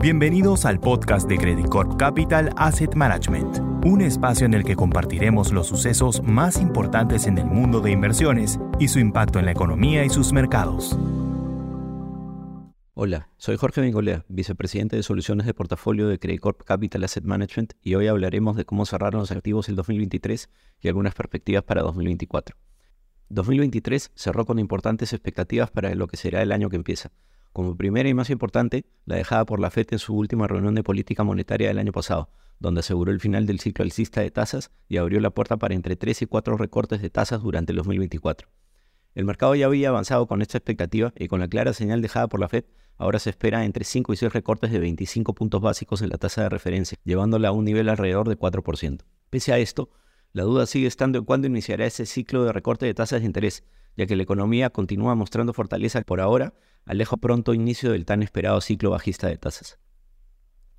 Bienvenidos al podcast de Credit Corp Capital Asset Management, un espacio en el que compartiremos los sucesos más importantes en el mundo de inversiones y su impacto en la economía y sus mercados. Hola, soy Jorge Bengolea, vicepresidente de soluciones de portafolio de Credit Corp Capital Asset Management y hoy hablaremos de cómo cerraron los activos el 2023 y algunas perspectivas para 2024. 2023 cerró con importantes expectativas para lo que será el año que empieza como primera y más importante, la dejada por la FED en su última reunión de política monetaria del año pasado, donde aseguró el final del ciclo alcista de tasas y abrió la puerta para entre 3 y 4 recortes de tasas durante el 2024. El mercado ya había avanzado con esta expectativa y con la clara señal dejada por la Fed, ahora se espera entre 5 y 6 recortes de 25 puntos básicos en la tasa de referencia, llevándola a un nivel alrededor de 4%. Pese a esto, la duda sigue estando en cuándo iniciará ese ciclo de recorte de tasas de interés, ya que la economía continúa mostrando fortaleza por ahora, alejo pronto inicio del tan esperado ciclo bajista de tasas.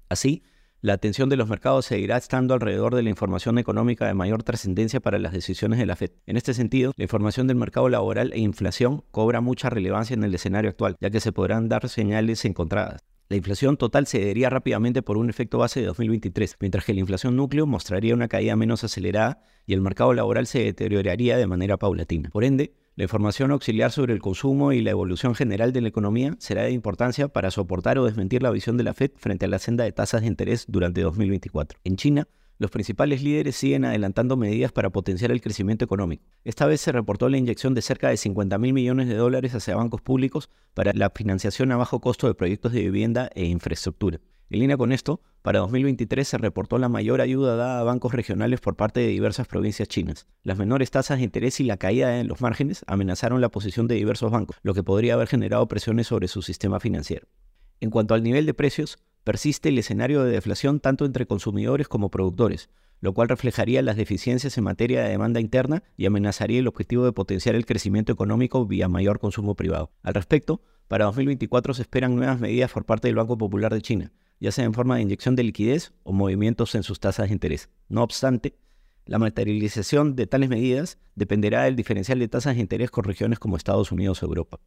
Así, la atención de los mercados seguirá estando alrededor de la información económica de mayor trascendencia para las decisiones de la Fed. En este sentido, la información del mercado laboral e inflación cobra mucha relevancia en el escenario actual, ya que se podrán dar señales encontradas. La inflación total cedería rápidamente por un efecto base de 2023, mientras que la inflación núcleo mostraría una caída menos acelerada y el mercado laboral se deterioraría de manera paulatina. Por ende, la información auxiliar sobre el consumo y la evolución general de la economía será de importancia para soportar o desmentir la visión de la Fed frente a la senda de tasas de interés durante 2024. En China, los principales líderes siguen adelantando medidas para potenciar el crecimiento económico. Esta vez se reportó la inyección de cerca de 50 mil millones de dólares hacia bancos públicos para la financiación a bajo costo de proyectos de vivienda e infraestructura. En línea con esto, para 2023 se reportó la mayor ayuda dada a bancos regionales por parte de diversas provincias chinas. Las menores tasas de interés y la caída en los márgenes amenazaron la posición de diversos bancos, lo que podría haber generado presiones sobre su sistema financiero. En cuanto al nivel de precios, persiste el escenario de deflación tanto entre consumidores como productores, lo cual reflejaría las deficiencias en materia de demanda interna y amenazaría el objetivo de potenciar el crecimiento económico vía mayor consumo privado. Al respecto, para 2024 se esperan nuevas medidas por parte del Banco Popular de China, ya sea en forma de inyección de liquidez o movimientos en sus tasas de interés. No obstante, la materialización de tales medidas dependerá del diferencial de tasas de interés con regiones como Estados Unidos o Europa.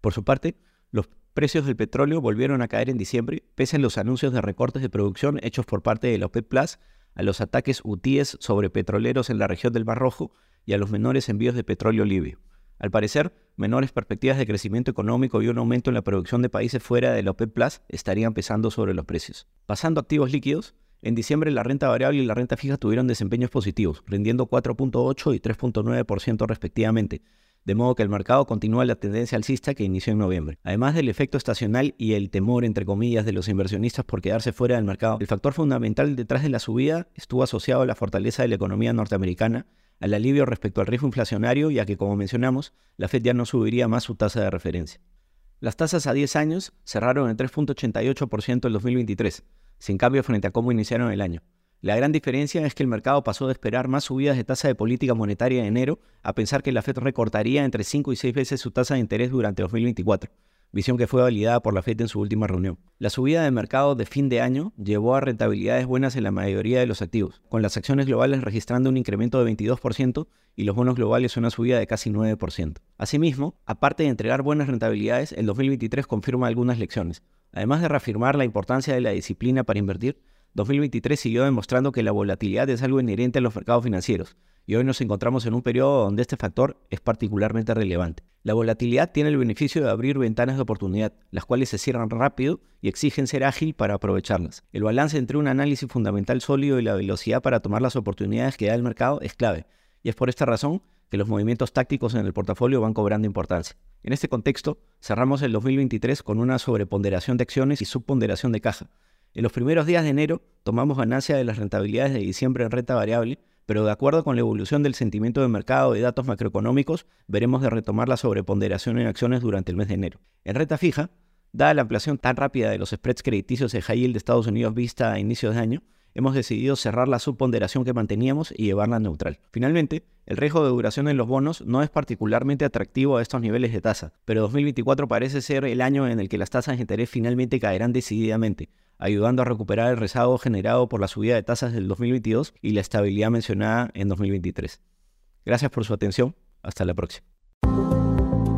Por su parte, los precios del petróleo volvieron a caer en diciembre, pese a los anuncios de recortes de producción hechos por parte de la OPEP a los ataques hutíes sobre petroleros en la región del Mar Rojo y a los menores envíos de petróleo libio. Al parecer, menores perspectivas de crecimiento económico y un aumento en la producción de países fuera de la OPEP Plus estarían pesando sobre los precios. Pasando a activos líquidos, en diciembre la renta variable y la renta fija tuvieron desempeños positivos, rindiendo 4.8 y 3.9% respectivamente, de modo que el mercado continúa la tendencia alcista que inició en noviembre. Además del efecto estacional y el temor, entre comillas, de los inversionistas por quedarse fuera del mercado, el factor fundamental detrás de la subida estuvo asociado a la fortaleza de la economía norteamericana al alivio respecto al riesgo inflacionario, ya que, como mencionamos, la Fed ya no subiría más su tasa de referencia. Las tasas a 10 años cerraron en 3.88% el 2023, sin cambio frente a cómo iniciaron el año. La gran diferencia es que el mercado pasó de esperar más subidas de tasa de política monetaria en enero a pensar que la Fed recortaría entre 5 y 6 veces su tasa de interés durante 2024, visión que fue validada por la FED en su última reunión. La subida de mercado de fin de año llevó a rentabilidades buenas en la mayoría de los activos, con las acciones globales registrando un incremento de 22% y los bonos globales una subida de casi 9%. Asimismo, aparte de entregar buenas rentabilidades, el 2023 confirma algunas lecciones. Además de reafirmar la importancia de la disciplina para invertir, 2023 siguió demostrando que la volatilidad es algo inherente a los mercados financieros, y hoy nos encontramos en un periodo donde este factor es particularmente relevante. La volatilidad tiene el beneficio de abrir ventanas de oportunidad, las cuales se cierran rápido y exigen ser ágil para aprovecharlas. El balance entre un análisis fundamental sólido y la velocidad para tomar las oportunidades que da el mercado es clave, y es por esta razón que los movimientos tácticos en el portafolio van cobrando importancia. En este contexto, cerramos el 2023 con una sobreponderación de acciones y subponderación de caja. En los primeros días de enero tomamos ganancia de las rentabilidades de diciembre en renta variable, pero de acuerdo con la evolución del sentimiento de mercado y datos macroeconómicos, veremos de retomar la sobreponderación en acciones durante el mes de enero. En renta fija, dada la ampliación tan rápida de los spreads crediticios de high de Estados Unidos vista a inicios de año, hemos decidido cerrar la subponderación que manteníamos y llevarla neutral. Finalmente, el riesgo de duración en los bonos no es particularmente atractivo a estos niveles de tasa, pero 2024 parece ser el año en el que las tasas de interés finalmente caerán decididamente, ayudando a recuperar el rezago generado por la subida de tasas del 2022 y la estabilidad mencionada en 2023. Gracias por su atención. Hasta la próxima.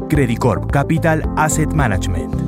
Credit Corp Capital Asset Management